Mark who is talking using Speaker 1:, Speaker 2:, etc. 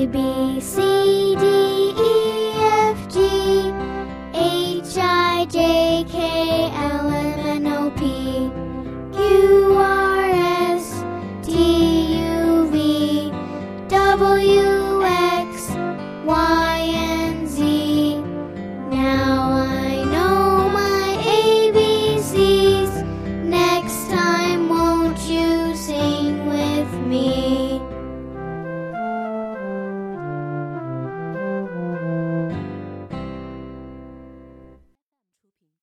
Speaker 1: A B C D E F G H I J K L M N O P Q R S T U V W X Y and Z. Now I know my ABCs. Next time, won't you sing with me?